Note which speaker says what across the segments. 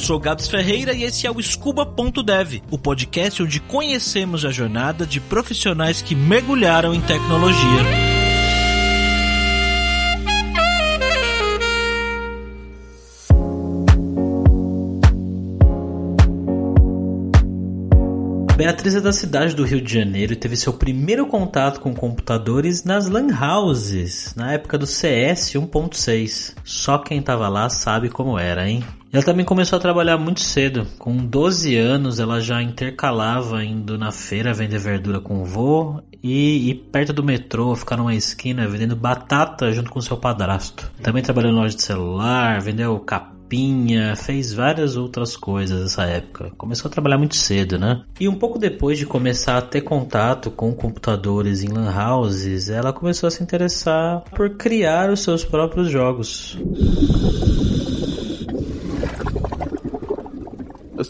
Speaker 1: sou Gabs Ferreira e esse é o Scuba.dev, o podcast onde conhecemos a jornada de profissionais que mergulharam em tecnologia. Beatriz é da cidade do Rio de Janeiro e teve seu primeiro contato com computadores nas LAN houses, na época do CS 1.6. Só quem tava lá sabe como era, hein? Ela também começou a trabalhar muito cedo. Com 12 anos, ela já intercalava indo na feira vender verdura com o vô e ir perto do metrô, ficar numa esquina vendendo batata junto com seu padrasto. Também trabalhou em loja de celular, vendeu capim roupinha, fez várias outras coisas nessa época. Começou a trabalhar muito cedo, né? E um pouco depois de começar a ter contato com computadores em lan houses, ela começou a se interessar por criar os seus próprios jogos.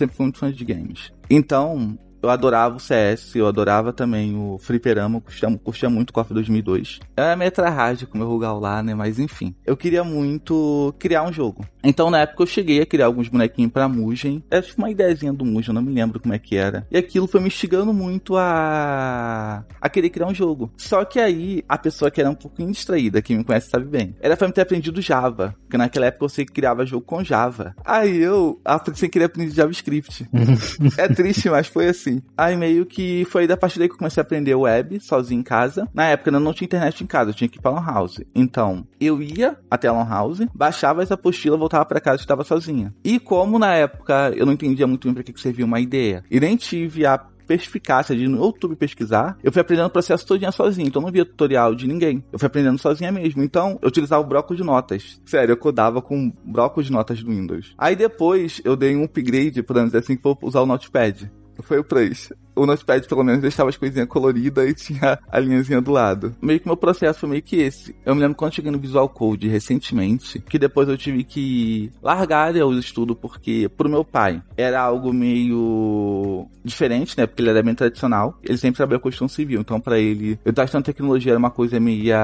Speaker 2: Sempre fui muito fã de games. Então, eu adorava o CS, eu adorava também o Fliperama, curtia, curtia muito o KOF 2002. Era meio rádio com o meu Rugal lá, né? Mas enfim. Eu queria muito criar um jogo. Então na época eu cheguei a criar alguns bonequinhos pra Mugen. Era tipo uma ideiazinha do Mugen, eu não me lembro como é que era. E aquilo foi me instigando muito a... a querer criar um jogo. Só que aí a pessoa que era um pouquinho distraída, quem me conhece sabe bem, era pra me ter aprendido Java. Porque naquela época eu sei que criava jogo com Java. Aí eu, sem querer aprender JavaScript. é triste, mas foi assim assim. Aí meio que foi da partir daí que eu comecei a aprender web, sozinho em casa. Na época eu não tinha internet em casa, eu tinha que ir pra Lan House. Então, eu ia até a Lan House, baixava essa apostila, voltava para casa e estava sozinha. E como na época eu não entendia muito bem pra que, que servia uma ideia, e nem tive a perspicácia de no YouTube pesquisar, eu fui aprendendo o processo todinho sozinho. Então não via tutorial de ninguém. Eu fui aprendendo sozinha mesmo. Então eu utilizava o bloco de notas. Sério, eu codava com bloco de notas do Windows. Aí depois eu dei um upgrade, podemos dizer assim, que usar o Notepad. Foi o 3 o Notepad pelo menos deixava as coisinhas coloridas e tinha a linhazinha do lado. Meio que meu processo foi meio que esse. Eu me lembro quando cheguei no Visual Code recentemente, que depois eu tive que largar o estudo porque pro meu pai era algo meio diferente, né? Porque ele era bem tradicional. Ele sempre trabalhou com construção civil, então para ele, eu estar estudando tecnologia era uma coisa meio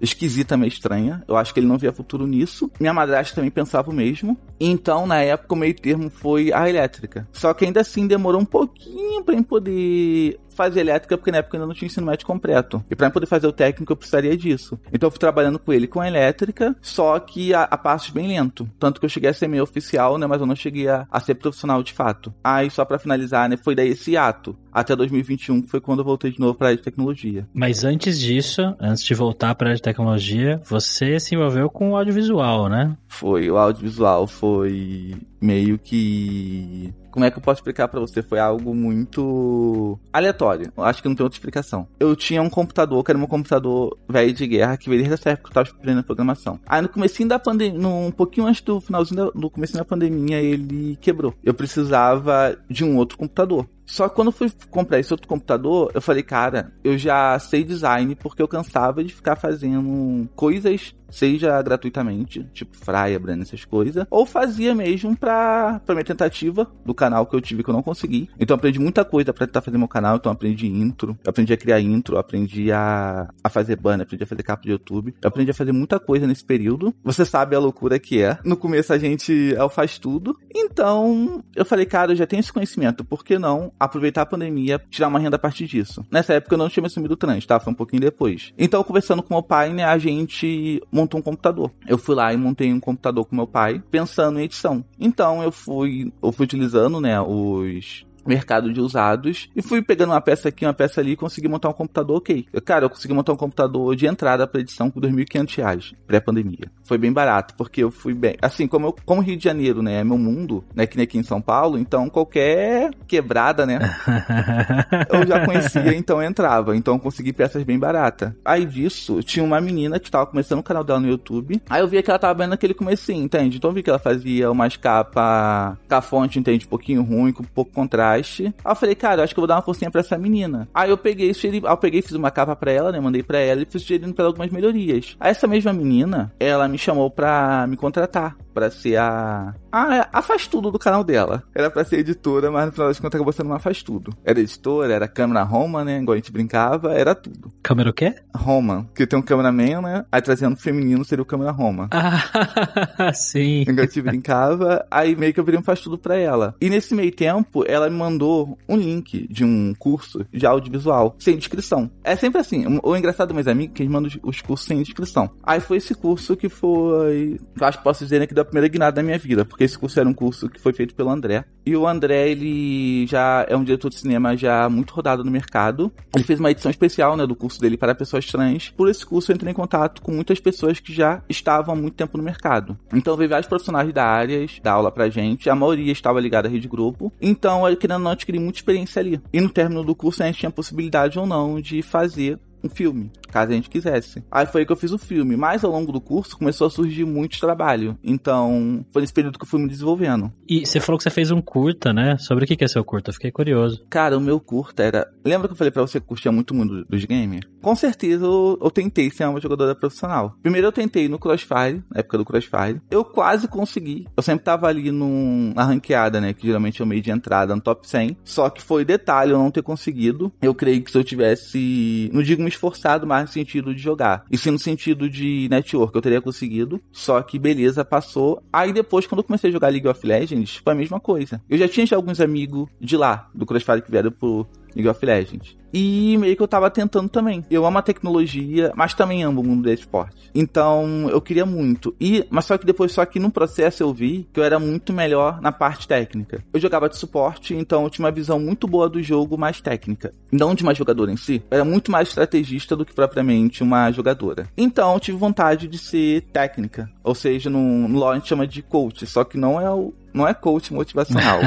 Speaker 2: esquisita, meio estranha. Eu acho que ele não via futuro nisso. Minha madrasta também pensava o mesmo. Então, na época, o meio termo foi a elétrica. Só que ainda assim demorou um pouquinho para eu poder e fazer elétrica, porque na época eu ainda não tinha ensino médio completo. E para poder fazer o técnico eu precisaria disso. Então eu fui trabalhando com ele com a elétrica, só que a, a passos bem lento. Tanto que eu cheguei a ser meio oficial, né, mas eu não cheguei a, a ser profissional de fato. Aí só para finalizar, né, foi daí esse ato até 2021, que foi quando eu voltei de novo para a área de tecnologia.
Speaker 1: Mas antes disso, antes de voltar para a área de tecnologia, você se envolveu com o audiovisual, né?
Speaker 2: Foi, o audiovisual foi meio que como é que eu posso explicar para você? Foi algo muito aleatório. Acho que não tem outra explicação. Eu tinha um computador, que era um computador velho de guerra, que veio desde essa época que eu tava aprendendo programação. Aí no comecinho da pandemia, um pouquinho antes do finalzinho da, do comecinho da pandemia, ele quebrou. Eu precisava de um outro computador. Só que quando eu fui comprar esse outro computador, eu falei, cara, eu já sei design porque eu cansava de ficar fazendo coisas seja gratuitamente, tipo Fraia, Brand, essas coisas, ou fazia mesmo pra, pra minha tentativa do canal que eu tive que eu não consegui. Então aprendi muita coisa pra tentar fazer meu canal, então aprendi intro, aprendi a criar intro, aprendi a, a fazer banner, aprendi a fazer capa de YouTube, aprendi a fazer muita coisa nesse período. Você sabe a loucura que é. No começo a gente é faz tudo. Então eu falei, cara, eu já tenho esse conhecimento, por que não aproveitar a pandemia, tirar uma renda a partir disso? Nessa época eu não tinha me assumido trans, tá? Foi um pouquinho depois. Então conversando com meu pai, né, a gente montou um computador. Eu fui lá e montei um computador com meu pai, pensando em edição. Então eu fui, eu fui utilizando, né, os mercado de usados e fui pegando uma peça aqui, uma peça ali e consegui montar um computador ok. Cara, eu consegui montar um computador de entrada para edição com 2.500 reais, pré-pandemia. Foi bem barato, porque eu fui bem... Assim, como eu, como Rio de Janeiro, né, é meu mundo, né, que nem aqui em São Paulo, então qualquer quebrada, né, eu já conhecia, então eu entrava. Então eu consegui peças bem baratas. Aí disso, tinha uma menina que tava começando o canal dela no YouTube. Aí eu via que ela tava vendo aquele comecinho, entende? Então eu vi que ela fazia umas capas com a fonte, entende? Um pouquinho ruim, com um pouco Aí eu falei, cara, acho que eu vou dar uma forcinha pra essa menina. Aí eu peguei, sugeri, eu peguei, fiz uma capa pra ela, né? Mandei pra ela e fui sugerindo pra ela algumas melhorias. Aí essa mesma menina, ela me chamou pra me contratar pra ser a. a, a faz tudo do canal dela. Era pra ser editora, mas no final das contas acabou sendo uma faz tudo. Era editora, era câmera Roma, né? Igual a gente brincava, era tudo.
Speaker 1: Câmera o quê?
Speaker 2: Roma. Que tem um cameraman, né? Aí trazendo feminino seria o câmera Roma.
Speaker 1: Ah, sim.
Speaker 2: Igual a gente brincava, aí meio que eu virei um faz tudo pra ela. E nesse meio tempo, ela me mandou um link de um curso de audiovisual, sem descrição. É sempre assim. O engraçado meus amigos que eles mandam os cursos sem descrição. Aí foi esse curso que foi. Eu acho que posso dizer né, que da primeira guinada da minha vida, porque esse curso era um curso que foi feito pelo André. E o André, ele já é um diretor de cinema já muito rodado no mercado. Ele fez uma edição especial, né, do curso dele para pessoas trans. Por esse curso eu entrei em contato com muitas pessoas que já estavam há muito tempo no mercado. Então veio vários profissionais da área dar aula pra gente. A maioria estava ligada à Rede Grupo. Então, querendo ou não, adquiri muita experiência ali. E no término do curso a gente tinha a possibilidade ou não de fazer um filme, caso a gente quisesse. Aí foi aí que eu fiz o filme, mas ao longo do curso começou a surgir muito trabalho. Então, foi nesse período que eu fui me desenvolvendo.
Speaker 1: E você falou que você fez um curta, né? Sobre o que é seu curta? Eu fiquei curioso.
Speaker 2: Cara, o meu curta era. Lembra que eu falei pra você que curtia muito o mundo dos games? Com certeza eu, eu tentei ser uma jogadora profissional. Primeiro eu tentei no Crossfire, na época do Crossfire. Eu quase consegui. Eu sempre tava ali num, na ranqueada, né? Que geralmente é o meio de entrada no top 100. Só que foi detalhe eu não ter conseguido. Eu creio que se eu tivesse. Não digo me esforçado mais no sentido de jogar. E sim no sentido de network, eu teria conseguido. Só que beleza, passou. Aí depois, quando eu comecei a jogar League of Legends, foi a mesma coisa. Eu já tinha já alguns amigos de lá, do Crossfire que vieram pro League of Legends. E meio que eu tava tentando também. Eu amo a tecnologia, mas também amo o mundo do esporte. Então, eu queria muito. E, mas só que depois, só que no processo eu vi que eu era muito melhor na parte técnica. Eu jogava de suporte, então eu tinha uma visão muito boa do jogo, mais técnica. Não de uma jogadora em si. Eu era muito mais estrategista do que propriamente uma jogadora. Então, eu tive vontade de ser técnica. Ou seja, no, no LoL a gente chama de coach, só que não é o, não é coach motivacional.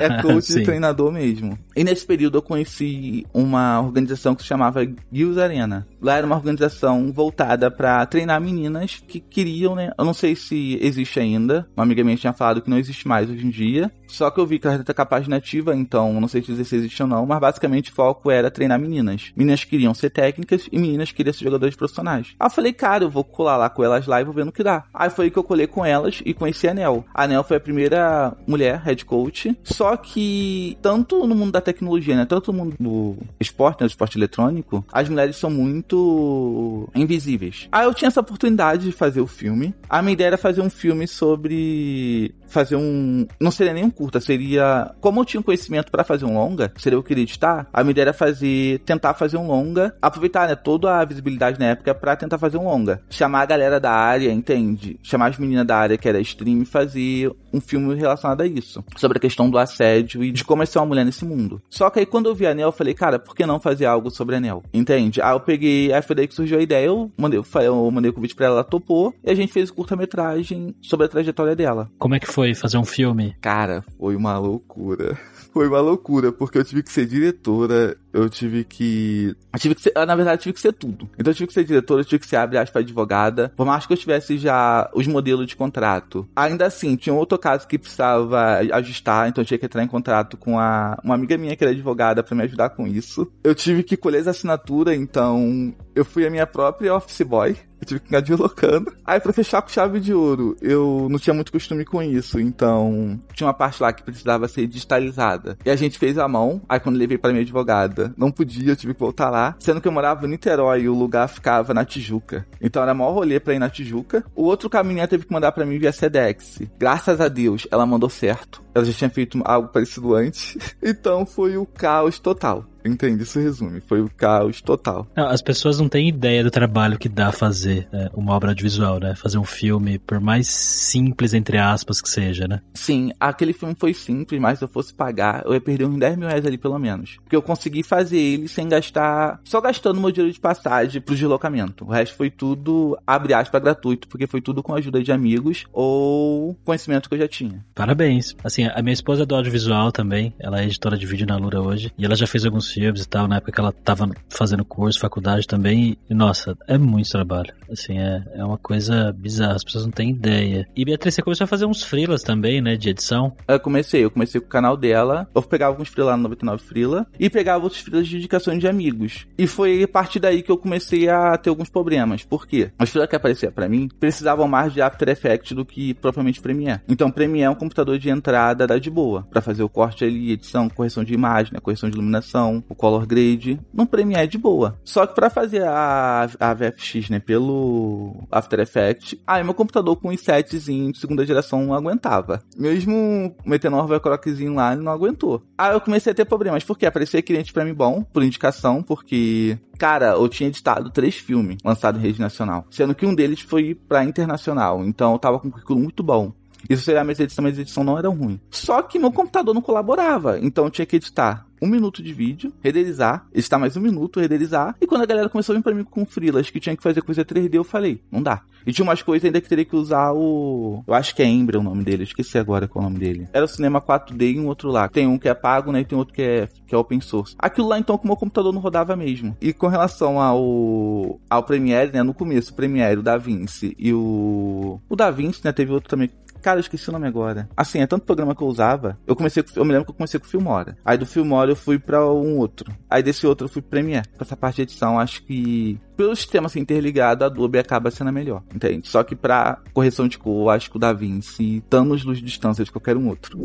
Speaker 2: é coach de treinador mesmo. E nesse período eu conheci uma organização que se chamava Guild Arena. Lá era uma organização voltada para treinar meninas que queriam, né? Eu não sei se existe ainda. Uma amiga minha tinha falado que não existe mais hoje em dia. Só que eu vi que ela tá capaz nativa, então não sei dizer se existe ou não. Mas basicamente o foco era treinar meninas. Meninas queriam ser técnicas e meninas queriam ser jogadoras profissionais. Aí eu falei, cara, eu vou colar lá com elas lá e vou ver no que dá. Aí foi que eu colei com elas e conheci a Nel. A Nel foi a primeira mulher head coach. Só que tanto no mundo da tecnologia, né? Tanto no mundo do esporte, né? Do esporte eletrônico, as mulheres são muito invisíveis. Aí eu tinha essa oportunidade de fazer o filme. A minha ideia era fazer um filme sobre fazer um. Não seria nem um curta, seria. Como eu tinha um conhecimento para fazer um longa, seria eu queria editar, a minha ideia era fazer. tentar fazer um longa, aproveitar, né, toda a visibilidade na época para tentar fazer um longa. Chamar a galera da área, entende? Chamar as meninas da área que era stream e fazer um filme relacionado a isso. Sobre a questão do assédio e de como é ser uma mulher nesse mundo. Só que aí quando eu vi a Nel, eu falei, cara, por que não fazer algo sobre a Nel? Entende? Aí eu peguei, aí foi daí que surgiu a ideia, eu mandei, eu mandei o convite pra ela, ela topou, e a gente fez curta-metragem sobre a trajetória dela.
Speaker 1: Como é que foi fazer um filme?
Speaker 2: Cara, foi uma loucura. Foi uma loucura, porque eu tive que ser diretora, eu tive que. Eu tive que ser. Na verdade, eu tive que ser tudo. Então eu tive que ser diretora, eu tive que ser, abre aspas, advogada. Por mais que eu tivesse já os modelos de contrato. Ainda assim, tinha outro caso que precisava ajustar, então eu tinha que entrar em contrato com a, uma amiga minha que era advogada para me ajudar com isso. Eu tive que colher as assinaturas, então eu fui a minha própria office boy. Eu tive que ficar deslocando. Aí, pra fechar com chave de ouro, eu não tinha muito costume com isso. Então, tinha uma parte lá que precisava ser digitalizada. E a gente fez a mão. Aí, quando levei pra minha advogada, não podia, eu tive que voltar lá. Sendo que eu morava em Niterói e o lugar ficava na Tijuca. Então, era maior rolê pra ir na Tijuca. O outro caminho ela teve que mandar pra mim via Sedex. Graças a Deus, ela mandou certo. Ela já tinha feito algo parecido antes. Então, foi o caos total. Entende? Isso resume. Foi o caos total.
Speaker 1: Não, as pessoas não têm ideia do trabalho que dá fazer é, uma obra audiovisual, né? Fazer um filme, por mais simples, entre aspas, que seja, né?
Speaker 2: Sim, aquele filme foi simples, mas se eu fosse pagar, eu ia perder uns 10 mil reais ali pelo menos. Porque eu consegui fazer ele sem gastar. Só gastando meu dinheiro de passagem pro deslocamento. O resto foi tudo, abre aspas, gratuito, porque foi tudo com a ajuda de amigos ou conhecimento que eu já tinha.
Speaker 1: Parabéns. Assim, a minha esposa é do audiovisual também. Ela é editora de vídeo na Lura hoje. E ela já fez alguns filmes e tal, na época que ela tava fazendo curso, faculdade também. E, nossa, é muito trabalho. Assim, é, é uma coisa bizarra, as pessoas não têm ideia. E Beatriz, você começou a fazer uns freelas também, né, de edição?
Speaker 2: Eu comecei, eu comecei com o canal dela, eu pegava alguns freelas no 99 Freela e pegava outros freelas de indicações de amigos. E foi a partir daí que eu comecei a ter alguns problemas. Por quê? Os freelas que apareciam para mim precisavam mais de After Effects do que propriamente Premiere. Então Premiere é um computador de entrada da de boa, para fazer o corte ali, edição, correção de imagem, né, correção de iluminação, o color grade, no Premiere de boa. Só que para fazer a, a VFX, né, pelo After Effects, aí meu computador com sets de segunda geração não aguentava. Mesmo metendo um overclockzinho lá, ele não aguentou. Aí eu comecei a ter problemas, porque aparecia cliente para mim bom, por indicação, porque cara, eu tinha editado três filmes lançados em rede nacional, sendo que um deles foi para internacional, então eu tava com um currículo muito bom. Isso seria a minha edição, mas a edição não era ruim. Só que meu computador não colaborava, então eu tinha que editar um minuto de vídeo, renderizar, editar mais um minuto, renderizar. E quando a galera começou a vir pra mim com frilas que tinha que fazer coisa 3D, eu falei, não dá. E tinha umas coisas ainda que teria que usar o. Eu acho que é Embra o nome dele, esqueci agora qual é o nome dele. Era o Cinema 4D e um outro lá. Tem um que é pago, né? E tem outro que é, que é open source. Aquilo lá então com o meu computador não rodava mesmo. E com relação ao. ao Premiere, né? No começo, o Premiere, o DaVinci e o. O DaVinci, né? Teve outro também Cara, eu esqueci o nome agora. Assim, é tanto programa que eu usava. Eu comecei, eu me lembro que eu comecei com o Filmora. Aí do Filmora eu fui para um outro. Aí desse outro eu fui pro Premiere. Pra essa parte de edição, acho que pelo sistema ser interligado, a Adobe acaba sendo a melhor, entende? Só que para correção de cor, acho que o DaVinci, anos luz de distância de qualquer um outro.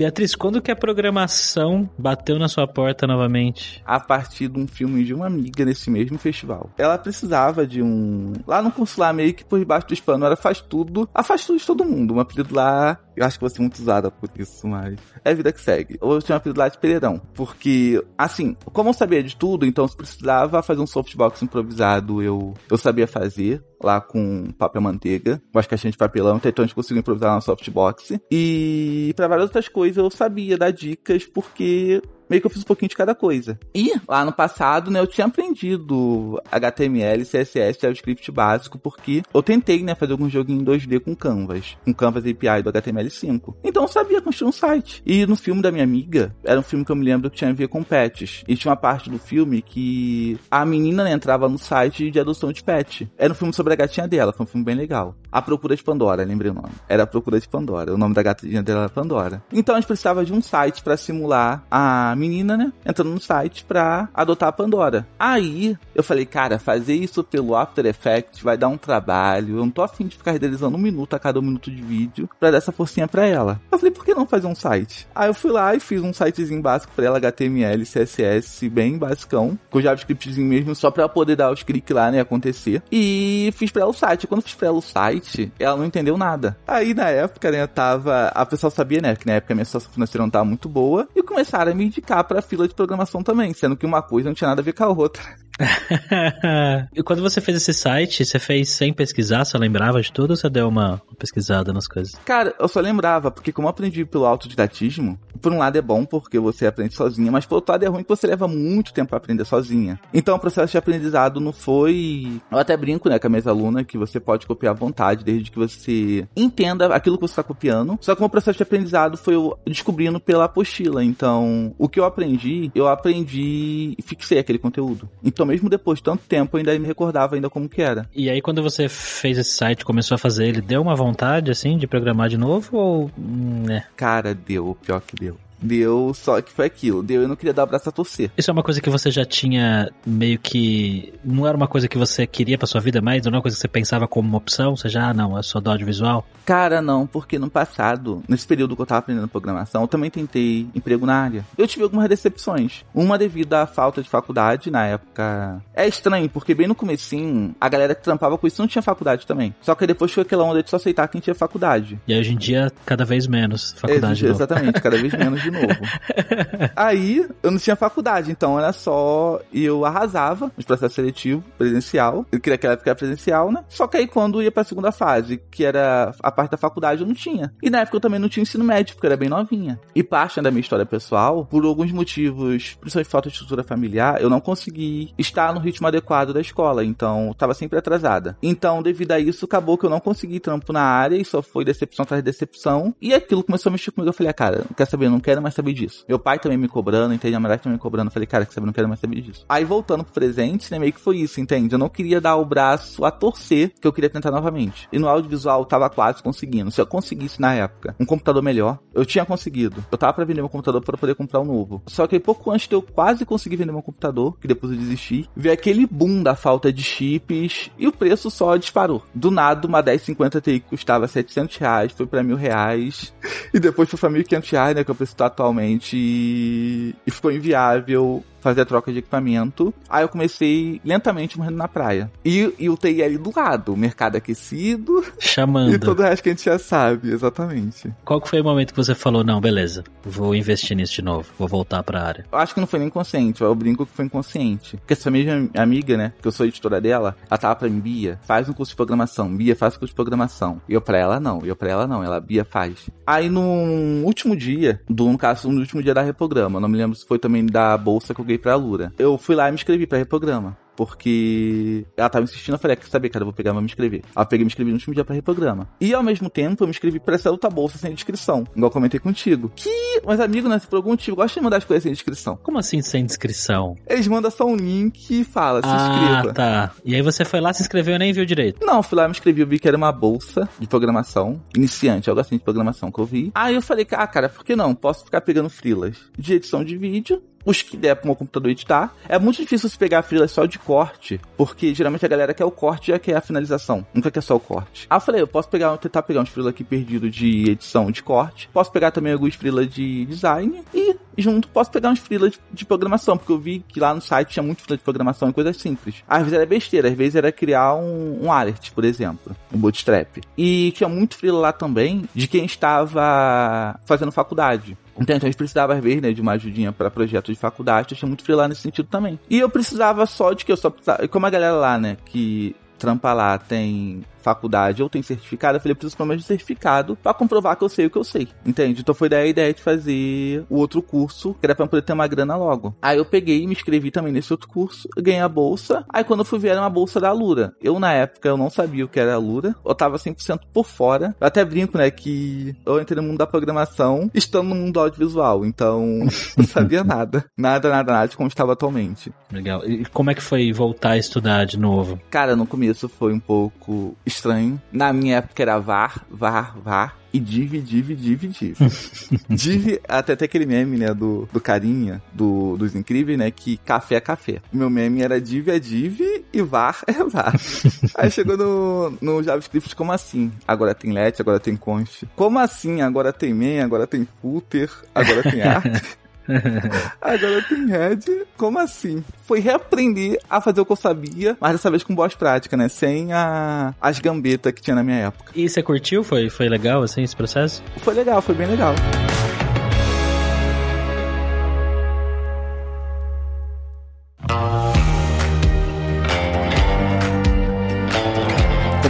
Speaker 1: Beatriz, quando que a programação bateu na sua porta novamente?
Speaker 2: A partir de um filme de uma amiga nesse mesmo festival. Ela precisava de um. Lá no consular, meio que por debaixo do hispano, ela faz tudo. Ela faz tudo de todo mundo. Um apelido lá. Eu acho que vou ser muito usada por isso, mas. É a vida que segue. Ou eu tinha um lá de Pereirão. Porque, assim, como eu sabia de tudo, então se precisava fazer um softbox improvisado, eu, eu sabia fazer lá com papel manteiga, com as caixinhas de papelão, então a gente conseguiu improvisar na softbox. E para várias outras coisas eu sabia dar dicas porque meio que eu fiz um pouquinho de cada coisa. E lá no passado, né, eu tinha aprendido HTML, CSS, JavaScript básico, porque eu tentei, né, fazer algum joguinho em 2D com Canvas, com Canvas API do HTML5. Então eu sabia construir um site. E no filme da minha amiga, era um filme que eu me lembro que tinha a ver com pets. E tinha uma parte do filme que a menina né, entrava no site de adoção de pet. Era um filme sobre a gatinha dela, foi um filme bem legal. A Procura de Pandora, lembrei o nome. Era a Procura de Pandora. O nome da gatinha dela era Pandora. Então a gente precisava de um site para simular a menina, né? Entrando no site pra adotar a Pandora. Aí eu falei, cara, fazer isso pelo After Effects vai dar um trabalho. Eu não tô afim de ficar renderizando um minuto a cada um minuto de vídeo pra dar essa forcinha pra ela. Eu falei, por que não fazer um site? Aí eu fui lá e fiz um sitezinho básico pra ela, HTML, CSS, bem basicão, com JavaScriptzinho mesmo, só pra poder dar os cliques lá, né, acontecer. E fiz pra ela o site. Quando fiz pra ela o site, ela não entendeu nada. Aí na época, né, tava. A pessoa sabia, né, que na época a minha situação financeira não tava muito boa, e começaram a me indicar pra fila de programação também, sendo que uma coisa não tinha nada a ver com a outra.
Speaker 1: e quando você fez esse site, você fez sem pesquisar? Você lembrava de tudo ou você deu uma pesquisada nas coisas?
Speaker 2: Cara, eu só lembrava, porque como eu aprendi pelo autodidatismo, por um lado é bom porque você aprende sozinha, mas por outro lado é ruim que você leva muito tempo para aprender sozinha. Então o processo de aprendizado não foi. Eu até brinco, né, com a minha aluna que você pode copiar à vontade, desde que você entenda aquilo que você está copiando. Só que o processo de aprendizado foi eu descobrindo pela apostila. Então, o que eu aprendi, eu aprendi e fixei aquele conteúdo. Então, mesmo depois de tanto tempo, eu ainda me recordava ainda como que era.
Speaker 1: E aí, quando você fez esse site, começou a fazer ele, deu uma vontade, assim, de programar de novo ou... né?
Speaker 2: Cara, deu. Pior que deu. Deu, só que foi aquilo. Deu, eu não queria dar o braço a torcer.
Speaker 1: Isso é uma coisa que você já tinha meio que. Não era uma coisa que você queria pra sua vida mais? Não era uma coisa que você pensava como uma opção? Você já, ah, não, é só do audiovisual?
Speaker 2: Cara, não, porque no passado, nesse período que eu tava aprendendo programação, eu também tentei emprego na área. Eu tive algumas decepções. Uma devido à falta de faculdade na época. É estranho, porque bem no comecinho, a galera que trampava com isso não tinha faculdade também. Só que depois foi aquela onda de só aceitar quem tinha faculdade.
Speaker 1: E hoje em dia, cada vez menos faculdade.
Speaker 2: É, exatamente, cada vez menos de de novo. Aí, eu não tinha faculdade, então era só eu arrasava nos processos seletivos, presencial. Eu queria que ela ficar presencial, né? Só que aí quando ia pra segunda fase, que era a parte da faculdade, eu não tinha. E na época eu também não tinha ensino médio, porque eu era bem novinha. E parte da minha história pessoal, por alguns motivos, principalmente falta de estrutura familiar, eu não consegui estar no ritmo adequado da escola, então tava sempre atrasada. Então, devido a isso, acabou que eu não consegui trampo na área e só foi decepção atrás de decepção. E aquilo começou a mexer comigo. Eu falei, ah, cara, quer saber, não quero mais saber disso. Meu pai também me cobrando, entende? A mulher também me cobrando. Eu falei, cara, quer saber, não quero mais saber disso. Aí voltando pro presente, né, meio que foi isso, entende? Eu não queria dar o braço a torcer, que eu queria tentar novamente. E no audiovisual eu tava quase conseguindo. Se eu conseguisse na época um computador melhor, eu tinha conseguido. Eu tava pra vender meu computador para poder comprar um novo. Só que pouco antes de eu quase conseguir vender meu computador, que depois eu desisti, veio aquele boom da falta de chips e o preço só disparou. Do nada, uma 1050 Ti custava 700 reais, foi pra mil reais. E depois foi pra 1.500 reais, né, que é o preço tá atualmente. E, e ficou inviável fazer a troca de equipamento. Aí eu comecei lentamente morrendo na praia. E, e o TI ali do lado, o mercado aquecido.
Speaker 1: Chamando.
Speaker 2: E todo o resto que a gente já sabe, exatamente.
Speaker 1: Qual que foi o momento que você falou, não, beleza, vou investir nisso de novo, vou voltar pra área?
Speaker 2: Eu acho que não foi nem consciente, eu brinco que foi inconsciente. Porque essa mesma amiga, né, que eu sou editora dela, ela tava pra mim, Bia, faz um curso de programação, Bia, faz um curso de programação. E eu pra ela, não, e eu pra ela, não, ela, Bia, faz. Aí no último dia, do, no caso, no último dia da reprograma, não me lembro se foi também da bolsa que eu ganhei pra Lura. Eu fui lá e me inscrevi pra reprograma porque ela tava insistindo, eu falei, ah, quer saber, cara, eu vou pegar, vou me inscrever. Aí eu peguei e me inscrevi no último dia pra reprograma. E ao mesmo tempo, eu me inscrevi pra essa outra bolsa sem inscrição, igual eu comentei contigo. Que, mas amigo, né, por algum motivo, gosta de mandar as coisas sem inscrição.
Speaker 1: Como assim sem inscrição?
Speaker 2: Eles mandam só um link e fala, se inscreva.
Speaker 1: Ah, tá. E aí você foi lá, se inscreveu e nem viu direito?
Speaker 2: Não, fui lá, me inscrevi, eu vi que era uma bolsa de programação, iniciante, algo assim de programação que eu vi. Aí eu falei, ah, cara, por que não? Posso ficar pegando frilas de edição de vídeo os que der pro meu computador editar. É muito difícil se pegar frilas só de corte, porque geralmente a galera quer o corte e quer a finalização. Nunca quer só o corte. Aí eu falei, eu posso pegar, tentar pegar uns frilas aqui perdido de edição de corte. Posso pegar também alguns frilas de design e junto posso pegar uns frilas de, de, programação, porque eu vi que lá no site tinha muito frila de programação e coisas simples. Às vezes era besteira, às vezes era criar um, um alert, por exemplo, um bootstrap. E tinha muito frila lá também de quem estava fazendo faculdade. Então, então a gente precisava, vezes, né, de uma ajudinha para projetos de faculdade, eu tinha muito freela nesse sentido também. E eu precisava só de que eu só precisava. Como a galera lá, né, que trampa lá tem faculdade ou tem certificado, eu falei, eu preciso pelo menos de certificado para comprovar que eu sei o que eu sei, entende? Então foi daí a ideia de fazer o outro curso, que era pra poder ter uma grana logo. Aí eu peguei e me inscrevi também nesse outro curso, ganhei a bolsa, aí quando eu fui ver era uma bolsa da Lura. Eu na época, eu não sabia o que era a Lura, eu tava 100% por fora. Eu até brinco, né, que eu entrei no mundo da programação estando no mundo audiovisual, então não sabia nada. Nada, nada, nada de como estava atualmente.
Speaker 1: Legal. E como é que foi voltar a estudar de novo?
Speaker 2: Cara, no começo foi um pouco estranho. Na minha época era VAR, VAR, VAR. E div, div, div, div. div, até até aquele meme, né, do, do carinha, do, dos incríveis, né, que café é café. Meu meme era div é div e var é var. Aí chegou no, no JavaScript, como assim? Agora tem let, agora tem const. Como assim? Agora tem main, agora tem footer, agora tem art. Agora tem Red. Como assim? Foi reaprender a fazer o que eu sabia, mas dessa vez com boas práticas, né? Sem a, as gambetas que tinha na minha época.
Speaker 1: E você curtiu? Foi, foi legal, assim, esse processo?
Speaker 2: Foi legal, foi bem legal.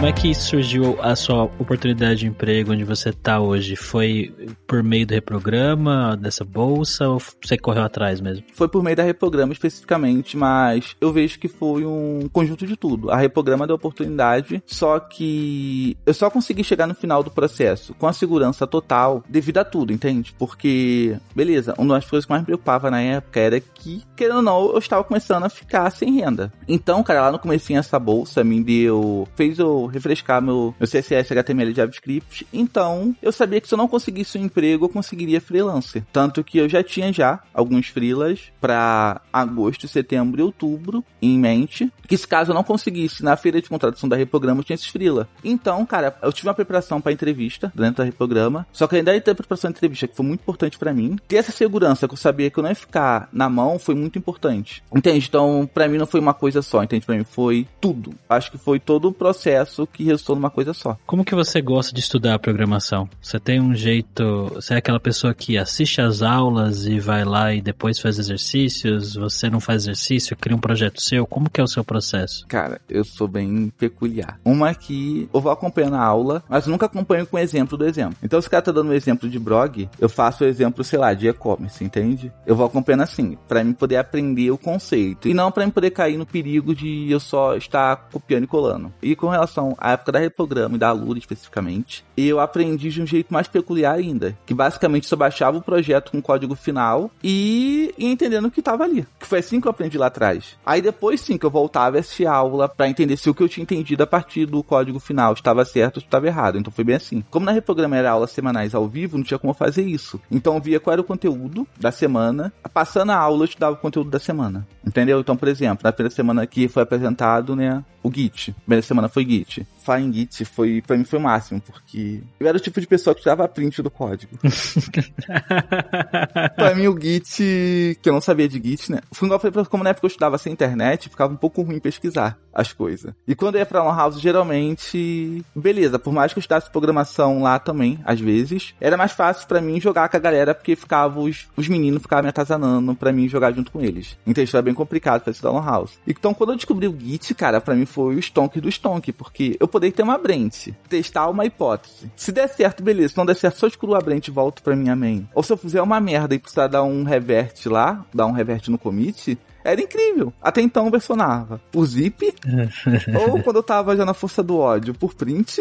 Speaker 1: Como é que surgiu a sua oportunidade de emprego onde você está hoje? Foi por meio do reprograma, dessa bolsa, ou você correu atrás mesmo?
Speaker 2: Foi por meio da reprograma especificamente, mas eu vejo que foi um conjunto de tudo. A reprograma deu oportunidade, só que eu só consegui chegar no final do processo com a segurança total devido a tudo, entende? Porque, beleza, uma das coisas que mais me preocupava na época era que, querendo ou não, eu estava começando a ficar sem renda. Então, cara, lá no comecinho essa bolsa me deu, fez eu refrescar meu, meu CSS, HTML e JavaScript. Então, eu sabia que se eu não conseguisse um emprego, eu conseguiria freelancer. Tanto que eu já tinha já alguns freelas para agosto, setembro e outubro em mente. Que se caso eu não conseguisse na feira de contratação da Reprograma, eu tinha esses freela. Então, cara, eu tive uma preparação para entrevista dentro da Reprograma. Só que ainda ter preparação de entrevista, que foi muito importante para mim. Ter essa segurança que eu sabia que eu não ia ficar na mão foi muito importante. Entende? Então, para mim não foi uma coisa só, entende? Para mim foi tudo. Acho que foi todo o processo processo que resultou numa coisa só.
Speaker 1: Como que você gosta de estudar a programação? Você tem um jeito, você é aquela pessoa que assiste às aulas e vai lá e depois faz exercícios, você não faz exercício, cria um projeto seu, como que é o seu processo?
Speaker 2: Cara, eu sou bem peculiar. Uma que eu vou acompanhando a aula, mas nunca acompanho com o exemplo do exemplo. Então se o cara tá dando um exemplo de blog, eu faço o exemplo, sei lá, de e-commerce, entende? Eu vou acompanhando assim, para mim poder aprender o conceito e não para mim poder cair no perigo de eu só estar copiando e colando. E com relação à época da Reprograma e da Lura especificamente, eu aprendi de um jeito mais peculiar ainda, que basicamente só baixava o projeto com código final e, e entendendo o que tava ali. Que foi assim que eu aprendi lá atrás. Aí depois sim que eu voltava a assistir aula para entender se o que eu tinha entendido a partir do código final estava certo ou estava errado. Então foi bem assim. Como na Reprograma era aulas semanais ao vivo, não tinha como fazer isso. Então eu via qual era o conteúdo da semana, passando a aula eu estudava o conteúdo da semana. Entendeu? Então, por exemplo, na primeira semana que foi apresentado, né, o Git. Primeira semana foi Git. Falar em Git foi, pra mim foi o máximo, porque eu era o tipo de pessoa que tirava print do código. pra mim o Git, que eu não sabia de Git, né? Foi igual eu como na época eu estudava sem internet, ficava um pouco ruim pesquisar as coisas. E quando eu ia pra Lan House, geralmente, beleza, por mais que eu estudasse programação lá também, às vezes, era mais fácil para mim jogar com a galera, porque ficava os, os meninos ficavam me atazanando pra mim jogar junto com eles. Então isso era bem complicado pra estudar Lan House. Então quando eu descobri o Git, cara, pra mim foi o stonk do stonk, porque eu poderia ter uma Brent, testar uma hipótese. Se der certo, beleza. Se não der certo, só excluo a Brent e volto pra minha main. Ou se eu fizer uma merda e precisar dar um revert lá, dar um revert no commit, era incrível. Até então versionava por zip, ou quando eu tava já na força do ódio, por print,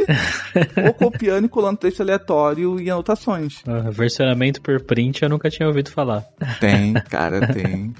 Speaker 2: ou copiando e colando texto aleatório e anotações.
Speaker 1: Uh, versionamento por print eu nunca tinha ouvido falar.
Speaker 2: Tem, cara, tem.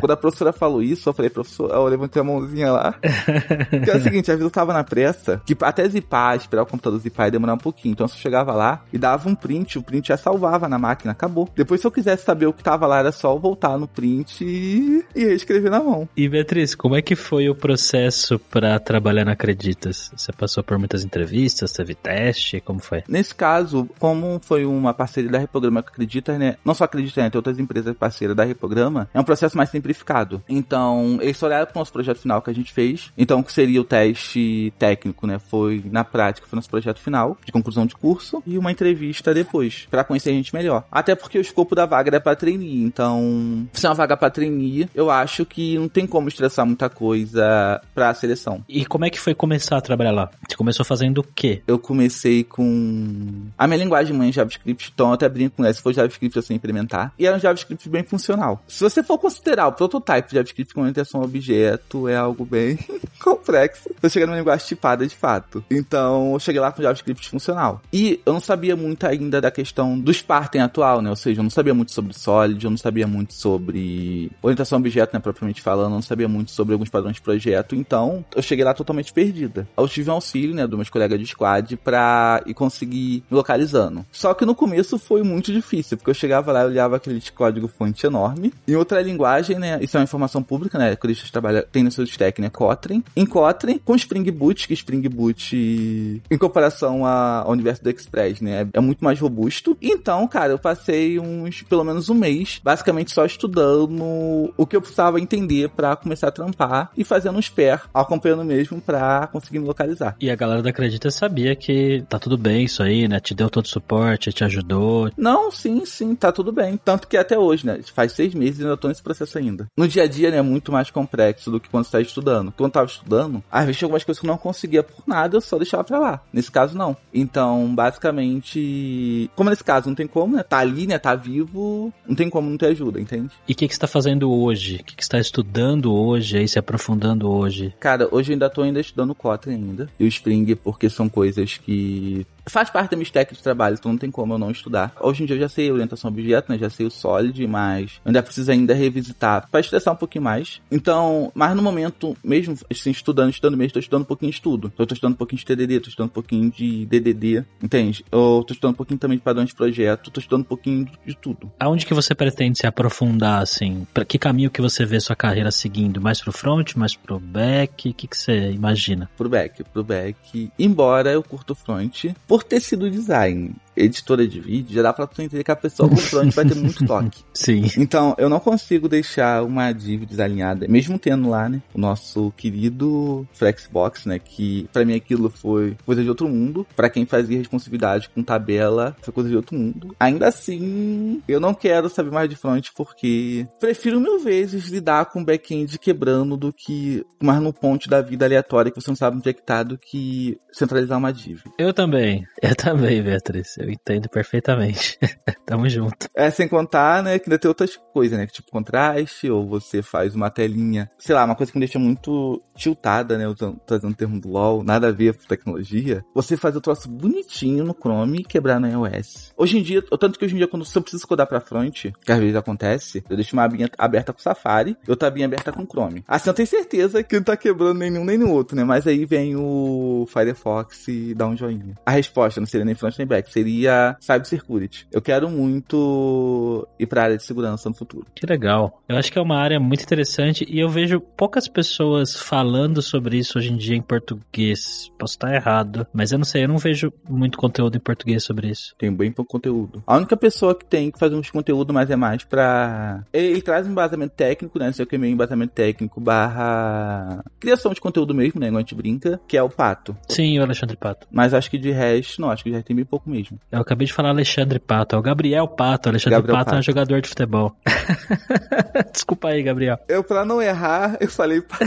Speaker 2: Quando a professora falou isso, eu falei, professor, eu levantei a mãozinha lá. que é o seguinte, às vezes eu tava na pressa, que até zipar, esperar o computador zipar ia demorar um pouquinho. Então eu chegava lá e dava um print, o print já salvava na máquina, acabou. Depois, se eu quisesse saber o que tava lá, era só eu voltar no print e escrever na mão.
Speaker 1: E Beatriz, como é que foi o processo para trabalhar na Acreditas? Você passou por muitas entrevistas, teve teste, como foi?
Speaker 2: Nesse caso, como foi uma parceria da Reprograma com Acredita, né? Não só Acredita, né? Tem outras empresas parceiras da Reprograma. É um processo mais simplificado. Então, eles olharam para o nosso projeto final que a gente fez. Então, o que seria o teste técnico, né? Foi, na prática, foi nosso projeto final, de conclusão de curso, e uma entrevista depois, para conhecer a gente melhor. Até porque o escopo da vaga era para trainee. Então, se é uma vaga para trainee, eu acho que não tem como estressar muita coisa pra seleção.
Speaker 1: E como é que foi começar a trabalhar lá? Você começou fazendo o quê?
Speaker 2: Eu comecei com. A minha linguagem mãe é JavaScript, então eu até brinco com. Se for JavaScript, eu sei implementar. E era um JavaScript bem funcional. Se você for considerar o prototype de JavaScript com orientação a objeto, é algo bem complexo. Eu cheguei numa linguagem tipada de fato. Então, eu cheguei lá com JavaScript funcional. E eu não sabia muito ainda da questão do Spartan atual, né? Ou seja, eu não sabia muito sobre Solid, eu não sabia muito sobre orientação a objeto, né? Propriamente falando, não sabia muito sobre alguns padrões de projeto. Então, eu cheguei lá totalmente perdida. Eu tive um auxílio, né? Do meus colegas de squad pra ir conseguir me localizando. Só que no começo foi muito difícil, porque eu chegava lá e olhava aquele código fonte enorme. Em outra linguagem, né? Isso é uma informação pública, né? Que eles trabalham, tem no seu stack, né? Kotlin. Em Kotlin, com Spring Boot, que Spring Boot, em comparação ao universo do Express, né? É muito mais robusto. Então, cara, eu passei uns, pelo menos um mês, basicamente só estudando o que eu precisava entender para começar a trampar e fazendo um spare, acompanhando mesmo para conseguir me localizar.
Speaker 1: E a galera da Acredita sabia que tá tudo bem isso aí, né? Te deu todo o suporte, te ajudou.
Speaker 2: Não, sim, sim, tá tudo bem. Tanto que até hoje, né? Faz seis meses e ainda tô nesse processo ainda. No dia a dia, né, é muito mais complexo do que quando você tá estudando. Quando eu tava estudando, às vezes tinha algumas coisas que eu não conseguia por nada, eu só deixava pra lá. Nesse caso, não. Então, basicamente, como nesse caso não tem como, né? Tá ali, né? Tá vivo, não tem como não ter ajuda, entende?
Speaker 1: E o que, que você tá fazendo hoje? Que, que você tá estudando hoje, aí se aprofundando hoje?
Speaker 2: Cara, hoje eu ainda tô ainda estudando Kotlin ainda. E o Spring, porque são coisas que faz parte da minha stack de trabalho, então não tem como eu não estudar. Hoje em dia eu já sei orientação a objeto, né? Já sei o Solid, mas ainda preciso ainda revisitar para estressar um pouquinho mais. Então, mas no momento, mesmo assim, estudando, estudando mesmo, tô estudando um pouquinho de tudo. Eu tô estudando um pouquinho de TDD, tô estudando um pouquinho de DDD, entende? Eu tô estudando um pouquinho também de padrões de projeto, tô estudando um pouquinho de tudo.
Speaker 1: Aonde que você pretende se aprofundar, assim? Para que caminho que você vê sua carreira seguindo? Mais pro front, mais pro back? O que, que você imagina?
Speaker 2: Pro back, pro back. Embora eu curto front, por ter sido design. Editora de vídeo, já dá pra tu entender que a pessoa com front vai ter muito toque.
Speaker 1: Sim.
Speaker 2: Então, eu não consigo deixar uma div desalinhada, mesmo tendo lá, né, o nosso querido Flexbox, né, que para mim aquilo foi coisa de outro mundo. Para quem fazia responsividade com tabela, foi coisa de outro mundo. Ainda assim, eu não quero saber mais de front porque prefiro mil vezes lidar com back-end quebrando do que mais no ponte da vida aleatória que você não sabe onde é que tá do que centralizar uma div.
Speaker 1: Eu também. Eu também, Beatriz. Eu entendo perfeitamente. Tamo junto.
Speaker 2: É, sem contar, né, que ainda tem outras coisas, né, tipo contraste, ou você faz uma telinha, sei lá, uma coisa que me deixa muito tiltada, né, usando, trazendo o termo do LoL, nada a ver com tecnologia, você faz o troço bonitinho no Chrome e quebrar no iOS. Hoje em dia, tanto que hoje em dia, quando você precisa codar pra front, que às vezes acontece, eu deixo uma abinha aberta com Safari e outra abinha aberta com Chrome. Assim, eu tenho certeza que não tá quebrando nenhum nem no outro, né, mas aí vem o Firefox e dá um joinha. A resposta não seria nem front nem back, seria cybersecurity. Eu quero muito ir pra área de segurança no futuro.
Speaker 1: Que legal. Eu acho que é uma área muito interessante e eu vejo poucas pessoas falando sobre isso hoje em dia em português. Posso estar errado, mas eu não sei, eu não vejo muito conteúdo em português sobre isso.
Speaker 2: Tem bem pouco conteúdo. A única pessoa que tem que fazer uns conteúdo, mas é mais pra. Ele, ele traz um embasamento técnico, né? Sei que é meio embasamento técnico barra criação de conteúdo mesmo, né? Igual a gente brinca, que é o Pato.
Speaker 1: Sim, o Alexandre Pato.
Speaker 2: Mas acho que de resto, não, acho que já tem bem pouco mesmo.
Speaker 1: Eu acabei de falar Alexandre Pato, é o Gabriel Pato. Alexandre
Speaker 2: Gabriel
Speaker 1: Pato, é um
Speaker 2: Pato.
Speaker 1: jogador de futebol. Desculpa aí, Gabriel.
Speaker 2: Eu, pra não errar, eu falei Pato,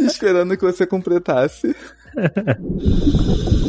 Speaker 2: esperando que você completasse.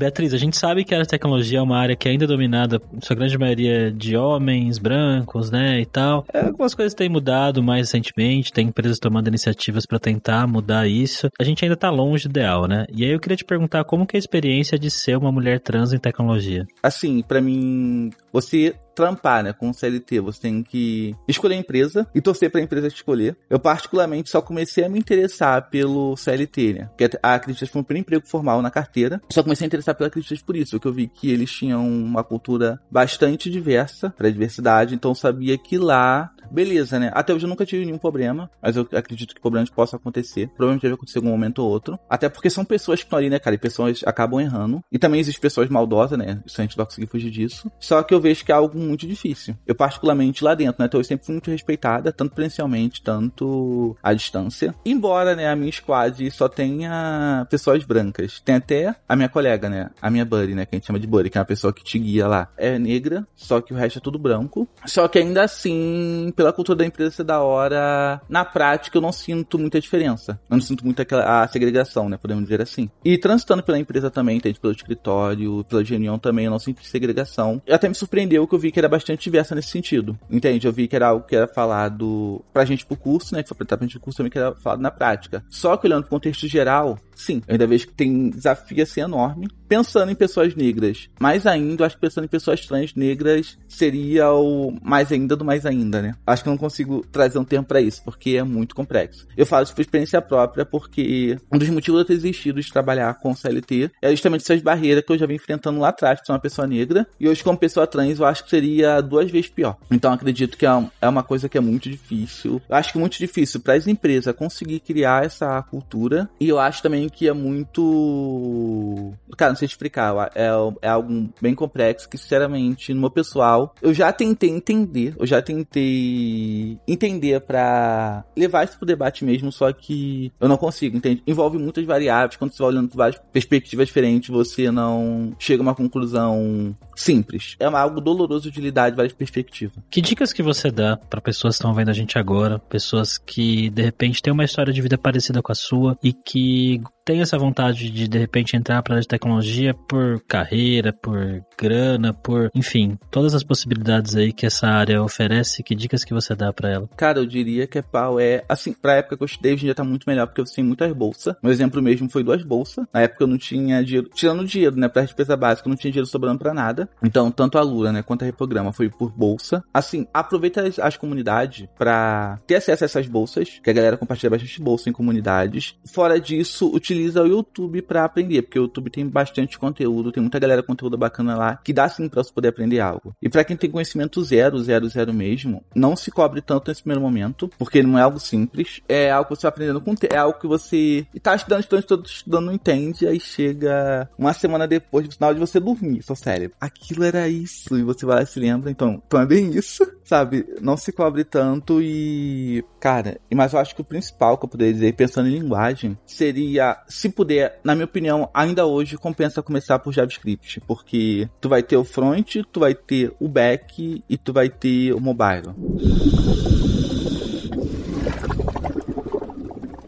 Speaker 1: Beatriz, a gente sabe que a tecnologia é uma área que ainda é dominada, sua grande maioria, de homens, brancos, né, e tal. É, Algumas coisas têm mudado mais recentemente, tem empresas tomando iniciativas para tentar mudar isso. A gente ainda tá longe do ideal, né? E aí eu queria te perguntar como que é a experiência de ser uma mulher trans em tecnologia?
Speaker 2: Assim, pra mim, você trampar, né, com o CLT, você tem que escolher a empresa e torcer pra empresa te escolher. Eu particularmente só comecei a me interessar pelo CLT, né, que a Acreditas foi um primeiro emprego formal na carteira. Só comecei a interessar pela Acreditas por isso, porque eu vi que eles tinham uma cultura bastante diversa, pra diversidade, então sabia que lá Beleza, né? Até hoje eu nunca tive nenhum problema, mas eu acredito que problemas possam acontecer. Provavelmente deve acontecer em algum momento ou outro. Até porque são pessoas que estão ali, né, cara? E pessoas acabam errando. E também existem pessoas maldosas, né? Isso a gente não vai conseguir fugir disso. Só que eu vejo que é algo muito difícil. Eu, particularmente lá dentro, né? Então eu sempre fui muito respeitada, tanto presencialmente, tanto à distância. Embora, né, a minha squad só tenha pessoas brancas. Tem até a minha colega, né? A minha buddy, né? Que a gente chama de buddy, que é uma pessoa que te guia lá. É negra, só que o resto é tudo branco. Só que ainda assim, pela cultura da empresa ser da hora, na prática eu não sinto muita diferença. Eu não sinto muito aquela, a segregação, né? Podemos dizer assim. E transitando pela empresa também, entende? Pelo escritório, pela reunião também, eu não senti segregação. Até me surpreendeu que eu vi que era bastante diversa nesse sentido. Entende? Eu vi que era algo que era falado pra gente pro curso, né? Que foi pra gente pro curso também que era falado na prática. Só que olhando pro contexto geral, sim, eu ainda vejo que tem desafio assim enorme. Pensando em pessoas negras, mais ainda, eu acho que pensando em pessoas trans negras seria o mais ainda do mais ainda, né? Acho que eu não consigo trazer um termo pra isso, porque é muito complexo. Eu falo isso por experiência própria, porque um dos motivos de eu ter desistido de trabalhar com CLT é justamente essas barreiras que eu já vim enfrentando lá atrás, por ser uma pessoa negra, e hoje como pessoa trans eu acho que seria duas vezes pior. Então acredito que é é uma coisa que é muito difícil. Eu acho que é muito difícil para as empresas conseguir criar essa cultura, e eu acho também que é muito... Cara, não sei explicar, é, é algo bem complexo que, sinceramente, no meu pessoal, eu já tentei entender, eu já tentei entender pra levar isso pro debate mesmo, só que eu não consigo, entende? Envolve muitas variáveis, quando você vai olhando várias perspectivas diferentes, você não chega a uma conclusão simples. É algo doloroso de lidar de várias perspectivas.
Speaker 1: Que dicas que você dá para pessoas que estão vendo a gente agora, pessoas que de repente têm uma história de vida parecida com a sua e que têm essa vontade de de repente entrar para a tecnologia por carreira, por grana, por, enfim, todas as possibilidades aí que essa área oferece, que dicas que você dá para ela?
Speaker 2: Cara, eu diria que é pau é, assim, pra época que eu estudei, hoje dia tá muito melhor, porque eu tenho muitas bolsas. Meu exemplo mesmo foi duas bolsas. Na época eu não tinha dinheiro, tirando dinheiro, né, pra despesa básica, eu não tinha dinheiro sobrando pra nada. Então, tanto a Lura, né, quanto a Reprograma foi por bolsa. Assim, aproveita as, as comunidades pra ter acesso a essas bolsas, que a galera compartilha bastante bolsa em comunidades. Fora disso, utiliza utiliza o YouTube para aprender, porque o YouTube tem bastante conteúdo, tem muita galera conteúdo bacana lá, que dá sim para você poder aprender algo. E para quem tem conhecimento zero, zero, zero mesmo, não se cobre tanto nesse primeiro momento, porque não é algo simples, é algo que você vai aprendendo com é algo que você tá estudando, estudando, estudando, estudando, não entende, aí chega uma semana depois, no final de você dormir, seu cérebro. Aquilo era isso, e você vai lá e se lembra, então, então é isso, sabe? Não se cobre tanto e, cara, mas eu acho que o principal que eu poderia dizer, pensando em linguagem, seria, se puder, na minha opinião, ainda hoje compensa começar por JavaScript, porque tu vai ter o front, tu vai ter o back e tu vai ter o mobile.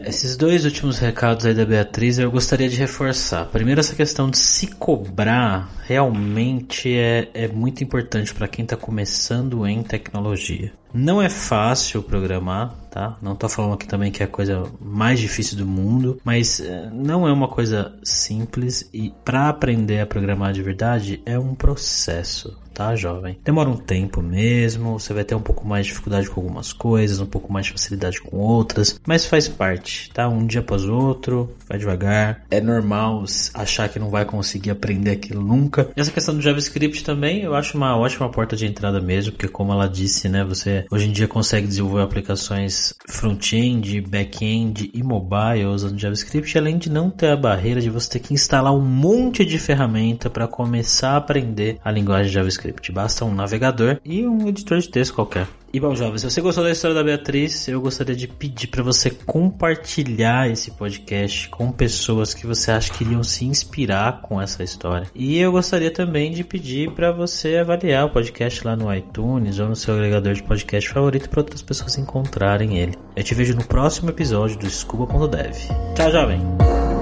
Speaker 1: Esses dois últimos recados aí da Beatriz eu gostaria de reforçar. Primeiro, essa questão de se cobrar realmente é, é muito importante para quem está começando em tecnologia. Não é fácil programar, tá? Não tô falando aqui também que é a coisa mais difícil do mundo, mas eh, não é uma coisa simples e para aprender a programar de verdade é um processo, tá, jovem? Demora um tempo mesmo, você vai ter um pouco mais de dificuldade com algumas coisas, um pouco mais de facilidade com outras, mas faz parte, tá? Um dia após outro, vai devagar. É normal achar que não vai conseguir aprender aquilo nunca. Essa questão do JavaScript também, eu acho uma ótima porta de entrada mesmo, porque como ela disse, né, você hoje em dia consegue desenvolver aplicações front-end, back-end e mobile usando JavaScript, além de não ter a barreira de você ter que instalar um monte de ferramenta para começar a aprender a linguagem JavaScript. Basta um navegador e um editor de texto qualquer. E bom, jovem, se você gostou da história da Beatriz, eu gostaria de pedir para você compartilhar esse podcast com pessoas que você acha que iriam se inspirar com essa história. E eu gostaria também de pedir para você avaliar o podcast lá no iTunes ou no seu agregador de podcast favorito para outras pessoas encontrarem ele. Eu te vejo no próximo episódio do Scuba.dev. Tchau, jovem!